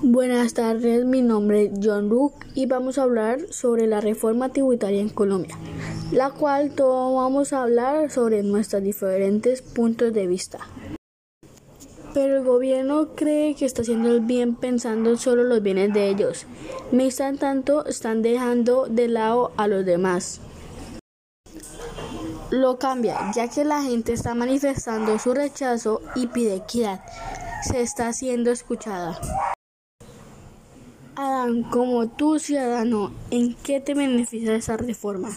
Buenas tardes, mi nombre es John Rook y vamos a hablar sobre la reforma tributaria en Colombia, la cual todos vamos a hablar sobre nuestros diferentes puntos de vista. Pero el gobierno cree que está haciendo el bien pensando solo los bienes de ellos, mientras tanto están dejando de lado a los demás. Lo cambia, ya que la gente está manifestando su rechazo y pide equidad. Se está siendo escuchada. Adán, como tú ciudadano, ¿en qué te beneficia esa reforma?